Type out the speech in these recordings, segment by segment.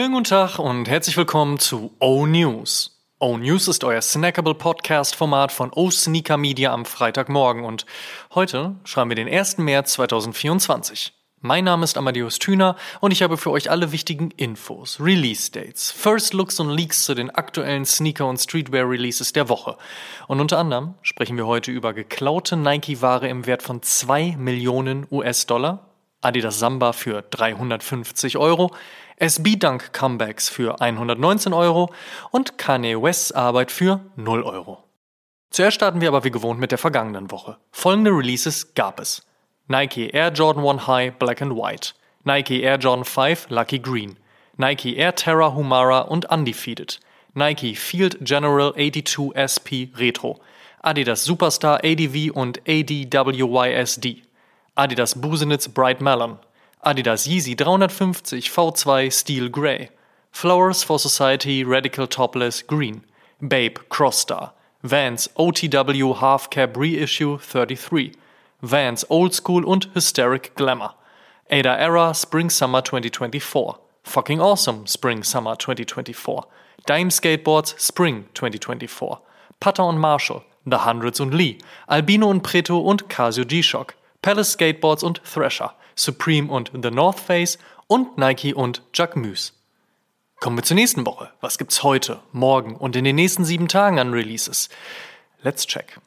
Schönen guten Tag und herzlich willkommen zu O News. O News ist euer snackable Podcast-Format von O Sneaker Media am Freitagmorgen und heute schreiben wir den 1. März 2024. Mein Name ist Amadeus Thüner und ich habe für euch alle wichtigen Infos, Release-Dates, First Looks und Leaks zu den aktuellen Sneaker- und Streetwear-Releases der Woche. Und unter anderem sprechen wir heute über geklaute Nike-Ware im Wert von 2 Millionen US-Dollar, Adidas Samba für 350 Euro, SB Dunk Comebacks für 119 Euro und Kanye Wests Arbeit für 0 Euro. Zuerst starten wir aber wie gewohnt mit der vergangenen Woche. Folgende Releases gab es. Nike Air Jordan 1 High Black and White, Nike Air Jordan 5 Lucky Green, Nike Air Terra Humara und Undefeated, Nike Field General 82 SP Retro, Adidas Superstar ADV und ADWYSD, Adidas Busenitz Bright Melon, Adidas Yeezy 350 V2 Steel Grey, Flowers for Society Radical Topless Green, Babe Crossstar, Vans OTW Half Cap Reissue 33, Vans Old School und Hysteric Glamour. Ada Era Spring Summer 2024. Fucking Awesome Spring Summer 2024. Dime Skateboards Spring 2024. Putter und Marshall. The Hundreds und Lee. Albino und Preto und Casio G-Shock. Palace Skateboards und Thrasher. Supreme und The North Face. Und Nike und Jacquemus. Kommen wir zur nächsten Woche. Was gibt's heute, morgen und in den nächsten sieben Tagen an Releases? Let's check.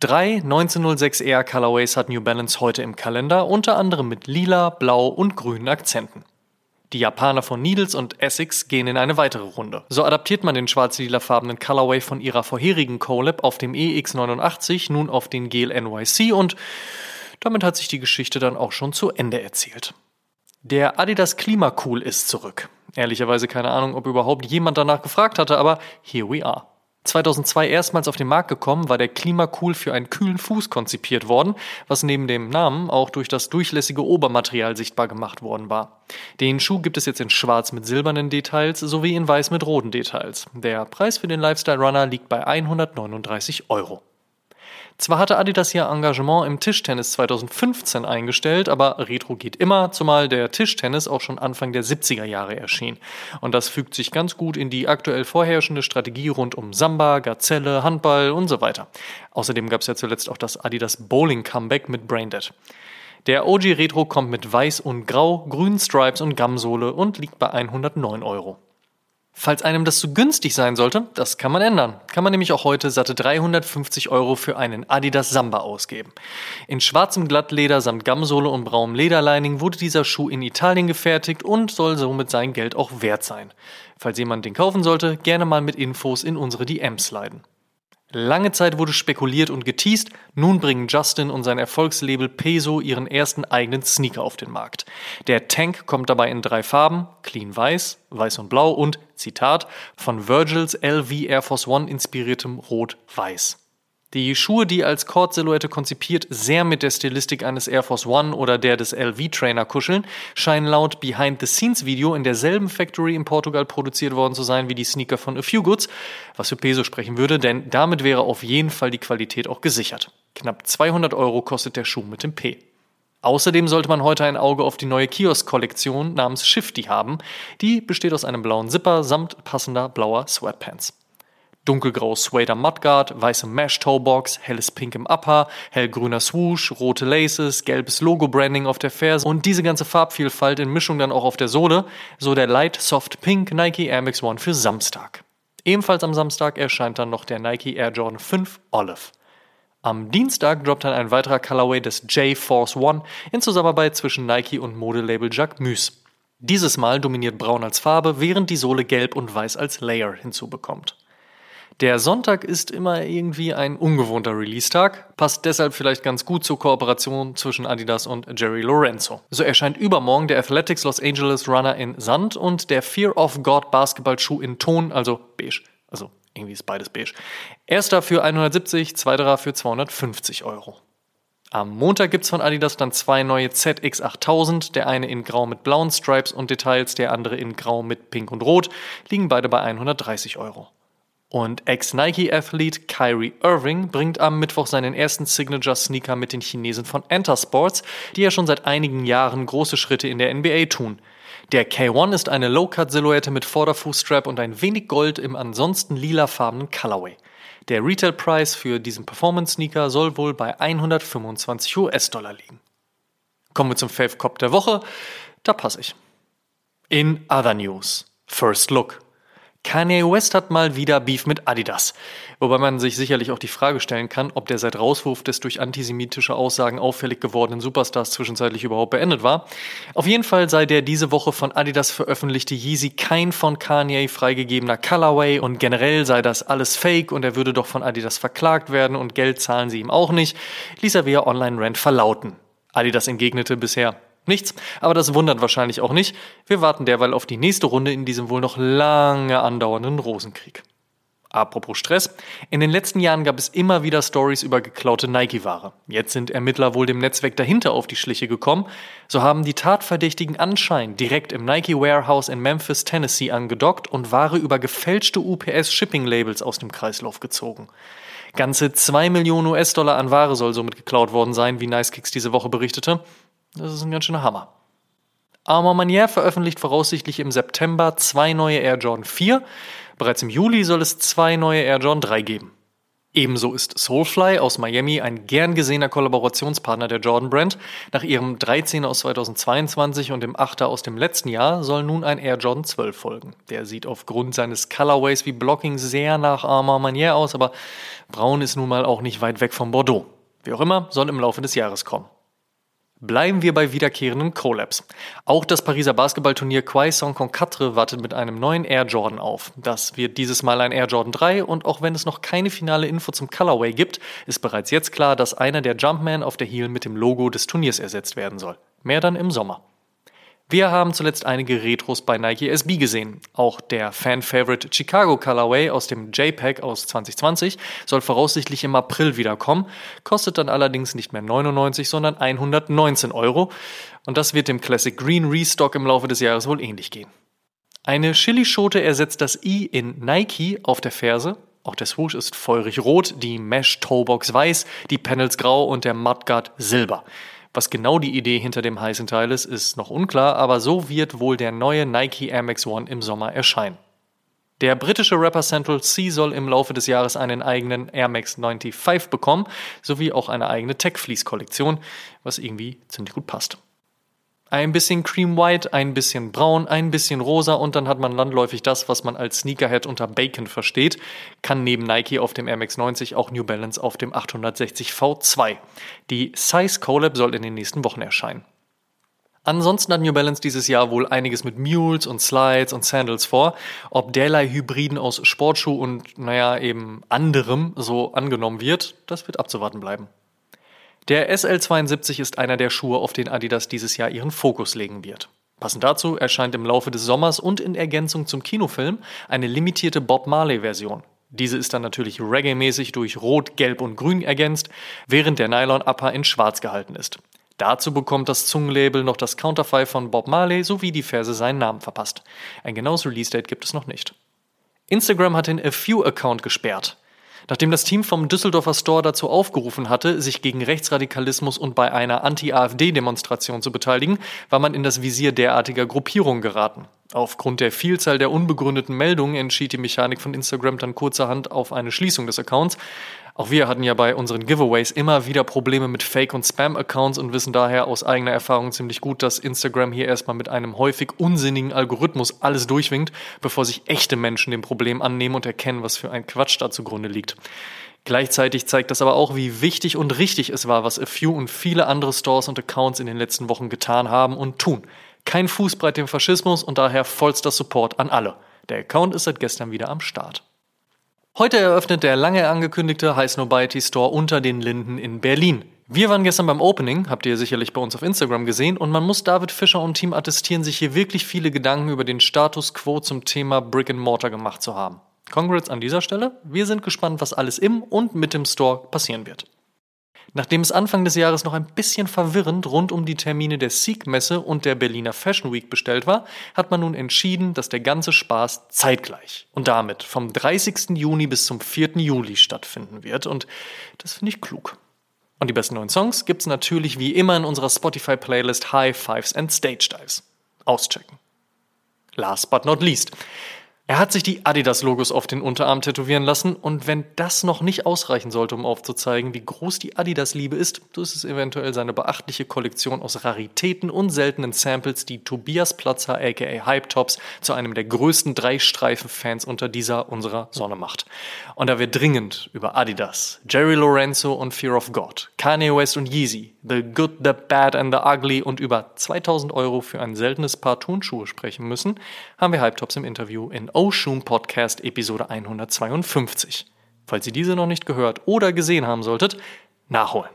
Drei 1906 Air Colorways hat New Balance heute im Kalender, unter anderem mit lila, blau und grünen Akzenten. Die Japaner von Needles und Essex gehen in eine weitere Runde. So adaptiert man den schwarz-lilafarbenen Colorway von ihrer vorherigen Colab auf dem EX89 nun auf den Gel NYC und damit hat sich die Geschichte dann auch schon zu Ende erzählt. Der Adidas Klimacool ist zurück. Ehrlicherweise keine Ahnung, ob überhaupt jemand danach gefragt hatte, aber here we are. 2002 erstmals auf den Markt gekommen, war der Klimacool für einen kühlen Fuß konzipiert worden, was neben dem Namen auch durch das durchlässige Obermaterial sichtbar gemacht worden war. Den Schuh gibt es jetzt in schwarz mit silbernen Details sowie in weiß mit roten Details. Der Preis für den Lifestyle Runner liegt bei 139 Euro. Zwar hatte Adidas ihr Engagement im Tischtennis 2015 eingestellt, aber Retro geht immer, zumal der Tischtennis auch schon Anfang der 70er Jahre erschien. Und das fügt sich ganz gut in die aktuell vorherrschende Strategie rund um Samba, Gazelle, Handball und so weiter. Außerdem gab es ja zuletzt auch das Adidas Bowling Comeback mit Braindead. Der OG Retro kommt mit Weiß und Grau, grünen Stripes und Gamsohle und liegt bei 109 Euro. Falls einem das zu günstig sein sollte, das kann man ändern. Kann man nämlich auch heute satte 350 Euro für einen Adidas Samba ausgeben. In schwarzem Glattleder samt Gamsohle und braunem Lederlining wurde dieser Schuh in Italien gefertigt und soll somit sein Geld auch wert sein. Falls jemand den kaufen sollte, gerne mal mit Infos in unsere DMs leiten. Lange Zeit wurde spekuliert und geteased, nun bringen Justin und sein Erfolgslabel Peso ihren ersten eigenen Sneaker auf den Markt. Der Tank kommt dabei in drei Farben, clean weiß, weiß und blau und, Zitat, von Virgils LV Air Force One inspiriertem Rot-Weiß. Die Schuhe, die als Cord-Silhouette konzipiert sehr mit der Stilistik eines Air Force One oder der des LV-Trainer kuscheln, scheinen laut Behind-the-Scenes-Video in derselben Factory in Portugal produziert worden zu sein wie die Sneaker von A Few Goods, was für Peso sprechen würde, denn damit wäre auf jeden Fall die Qualität auch gesichert. Knapp 200 Euro kostet der Schuh mit dem P. Außerdem sollte man heute ein Auge auf die neue Kiosk-Kollektion namens Shifty haben. Die besteht aus einem blauen Zipper samt passender blauer Sweatpants dunkelgrau Swader Mudguard, weiße Mesh Toebox, helles Pink im Upper, hellgrüner Swoosh, rote Laces, gelbes Logo-Branding auf der Ferse und diese ganze Farbvielfalt in Mischung dann auch auf der Sohle, so der Light Soft Pink Nike Air Max One für Samstag. Ebenfalls am Samstag erscheint dann noch der Nike Air Jordan 5 Olive. Am Dienstag droppt dann ein weiterer Colorway des J-Force One in Zusammenarbeit zwischen Nike und Modelabel Jacques Dieses Mal dominiert Braun als Farbe, während die Sohle Gelb und Weiß als Layer hinzubekommt. Der Sonntag ist immer irgendwie ein ungewohnter Release-Tag, passt deshalb vielleicht ganz gut zur Kooperation zwischen Adidas und Jerry Lorenzo. So erscheint übermorgen der Athletics Los Angeles Runner in Sand und der Fear of God Basketballschuh in Ton, also beige. Also irgendwie ist beides beige. Erster für 170, zweiterer für 250 Euro. Am Montag gibt's von Adidas dann zwei neue ZX8000, der eine in Grau mit blauen Stripes und Details, der andere in Grau mit Pink und Rot, liegen beide bei 130 Euro. Und Ex-Nike-Athlet Kyrie Irving bringt am Mittwoch seinen ersten Signature-Sneaker mit den Chinesen von Enter Sports, die ja schon seit einigen Jahren große Schritte in der NBA tun. Der K1 ist eine Low-Cut-Silhouette mit Vorderfußstrap und ein wenig Gold im ansonsten lilafarbenen Colorway. Der Retail-Preis für diesen Performance-Sneaker soll wohl bei 125 US-Dollar liegen. Kommen wir zum Fave Cop der Woche. Da passe ich. In other news. First Look. Kanye West hat mal wieder Beef mit Adidas. Wobei man sich sicherlich auch die Frage stellen kann, ob der seit Rauswurf des durch antisemitische Aussagen auffällig gewordenen Superstars zwischenzeitlich überhaupt beendet war. Auf jeden Fall sei der diese Woche von Adidas veröffentlichte Yeezy kein von Kanye freigegebener Colorway und generell sei das alles fake und er würde doch von Adidas verklagt werden und Geld zahlen sie ihm auch nicht, ließ er via Online-Rant verlauten. Adidas entgegnete bisher, Nichts, aber das wundert wahrscheinlich auch nicht. Wir warten derweil auf die nächste Runde in diesem wohl noch lange andauernden Rosenkrieg. Apropos Stress. In den letzten Jahren gab es immer wieder Stories über geklaute Nike-Ware. Jetzt sind Ermittler wohl dem Netzwerk dahinter auf die Schliche gekommen. So haben die Tatverdächtigen anscheinend direkt im Nike Warehouse in Memphis, Tennessee angedockt und Ware über gefälschte UPS-Shipping-Labels aus dem Kreislauf gezogen. Ganze 2 Millionen US-Dollar an Ware soll somit geklaut worden sein, wie Nicekicks diese Woche berichtete. Das ist ein ganz schöner Hammer. Armand Manier veröffentlicht voraussichtlich im September zwei neue Air Jordan 4. Bereits im Juli soll es zwei neue Air Jordan 3 geben. Ebenso ist Soulfly aus Miami ein gern gesehener Kollaborationspartner der Jordan Brand. Nach ihrem 13er aus 2022 und dem 8er aus dem letzten Jahr soll nun ein Air Jordan 12 folgen. Der sieht aufgrund seines Colorways wie Blocking sehr nach Armand Manier aus, aber braun ist nun mal auch nicht weit weg von Bordeaux. Wie auch immer, soll im Laufe des Jahres kommen. Bleiben wir bei wiederkehrenden Collabs. Auch das Pariser Basketballturnier Quai Saint-Concatre wartet mit einem neuen Air Jordan auf. Das wird dieses Mal ein Air Jordan 3 und auch wenn es noch keine finale Info zum Colorway gibt, ist bereits jetzt klar, dass einer der Jumpman auf der Heel mit dem Logo des Turniers ersetzt werden soll. Mehr dann im Sommer. Wir haben zuletzt einige Retros bei Nike SB gesehen. Auch der Fan-Favorite Chicago Colorway aus dem JPEG aus 2020 soll voraussichtlich im April wiederkommen, kostet dann allerdings nicht mehr 99, sondern 119 Euro. Und das wird dem Classic Green Restock im Laufe des Jahres wohl ähnlich gehen. Eine Chilischote ersetzt das I in Nike auf der Ferse. Auch der Swoosh ist feurig rot, die Mesh Toebox weiß, die Panels grau und der Mudguard silber. Was genau die Idee hinter dem heißen Teil ist, ist noch unklar, aber so wird wohl der neue Nike Air Max One im Sommer erscheinen. Der britische Rapper Central C soll im Laufe des Jahres einen eigenen Air Max 95 bekommen, sowie auch eine eigene Tech Fleece Kollektion, was irgendwie ziemlich gut passt. Ein bisschen Cream White, ein bisschen Braun, ein bisschen Rosa und dann hat man landläufig das, was man als Sneakerhead unter Bacon versteht. Kann neben Nike auf dem Air Max 90 auch New Balance auf dem 860 V2. Die Size Collab soll in den nächsten Wochen erscheinen. Ansonsten hat New Balance dieses Jahr wohl einiges mit Mules und Slides und Sandals vor. Ob derlei Hybriden aus Sportschuh und, naja, eben anderem so angenommen wird, das wird abzuwarten bleiben. Der SL72 ist einer der Schuhe, auf den Adidas dieses Jahr ihren Fokus legen wird. Passend dazu erscheint im Laufe des Sommers und in Ergänzung zum Kinofilm eine limitierte Bob Marley-Version. Diese ist dann natürlich reggae-mäßig durch Rot, Gelb und Grün ergänzt, während der Nylon-Upper in Schwarz gehalten ist. Dazu bekommt das Zungenlabel noch das Counterfei von Bob Marley sowie die Verse seinen Namen verpasst. Ein genaues Release-Date gibt es noch nicht. Instagram hat den A Few-Account gesperrt. Nachdem das Team vom Düsseldorfer Store dazu aufgerufen hatte, sich gegen Rechtsradikalismus und bei einer Anti-AfD-Demonstration zu beteiligen, war man in das Visier derartiger Gruppierungen geraten. Aufgrund der Vielzahl der unbegründeten Meldungen entschied die Mechanik von Instagram dann kurzerhand auf eine Schließung des Accounts. Auch wir hatten ja bei unseren Giveaways immer wieder Probleme mit Fake- und Spam-Accounts und wissen daher aus eigener Erfahrung ziemlich gut, dass Instagram hier erstmal mit einem häufig unsinnigen Algorithmus alles durchwinkt, bevor sich echte Menschen dem Problem annehmen und erkennen, was für ein Quatsch da zugrunde liegt. Gleichzeitig zeigt das aber auch, wie wichtig und richtig es war, was A Few und viele andere Stores und Accounts in den letzten Wochen getan haben und tun. Kein Fußbreit dem Faschismus und daher vollster Support an alle. Der Account ist seit gestern wieder am Start. Heute eröffnet der lange angekündigte High Snobiety Store unter den Linden in Berlin. Wir waren gestern beim Opening, habt ihr sicherlich bei uns auf Instagram gesehen, und man muss David Fischer und Team attestieren, sich hier wirklich viele Gedanken über den Status quo zum Thema Brick and Mortar gemacht zu haben. Congrats an dieser Stelle. Wir sind gespannt, was alles im und mit dem Store passieren wird. Nachdem es Anfang des Jahres noch ein bisschen verwirrend rund um die Termine der Seek-Messe und der Berliner Fashion Week bestellt war, hat man nun entschieden, dass der ganze Spaß zeitgleich und damit vom 30. Juni bis zum 4. Juli stattfinden wird und das finde ich klug. Und die besten neuen Songs gibt's natürlich wie immer in unserer Spotify-Playlist High Fives and Stage Dives. Auschecken. last but not least. Er hat sich die Adidas-Logos auf den Unterarm tätowieren lassen und wenn das noch nicht ausreichen sollte, um aufzuzeigen, wie groß die Adidas-Liebe ist, so ist es eventuell seine beachtliche Kollektion aus Raritäten und seltenen Samples, die Tobias Platzer aka Hype Tops zu einem der größten Drei-Streifen-Fans unter dieser unserer Sonne macht. Und da wir dringend über Adidas, Jerry Lorenzo und Fear of God, Kanye West und Yeezy, The Good, The Bad and The Ugly und über 2000 Euro für ein seltenes Paar Turnschuhe sprechen müssen, haben wir Hype Tops im Interview in Oshun Podcast Episode 152. Falls ihr diese noch nicht gehört oder gesehen haben solltet, nachholen.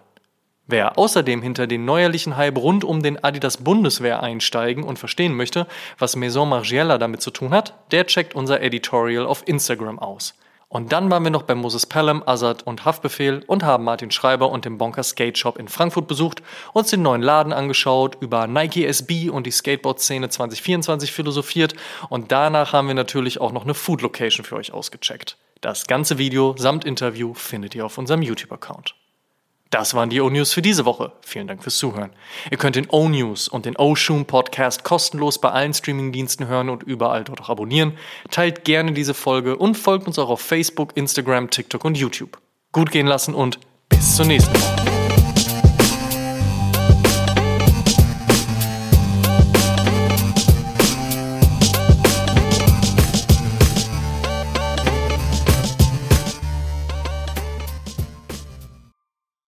Wer außerdem hinter den neuerlichen Hype rund um den Adidas Bundeswehr einsteigen und verstehen möchte, was Maison Margiela damit zu tun hat, der checkt unser Editorial auf Instagram aus. Und dann waren wir noch bei Moses Pelham, Azad und Haftbefehl und haben Martin Schreiber und den Bonker Skate Shop in Frankfurt besucht, uns den neuen Laden angeschaut, über Nike SB und die Skateboard-Szene 2024 philosophiert und danach haben wir natürlich auch noch eine Food Location für euch ausgecheckt. Das ganze Video samt Interview findet ihr auf unserem YouTube-Account. Das waren die O-News für diese Woche. Vielen Dank fürs Zuhören. Ihr könnt den O-News und den O-Shoom Podcast kostenlos bei allen Streamingdiensten hören und überall dort auch abonnieren. Teilt gerne diese Folge und folgt uns auch auf Facebook, Instagram, TikTok und YouTube. Gut gehen lassen und bis zur nächsten Woche.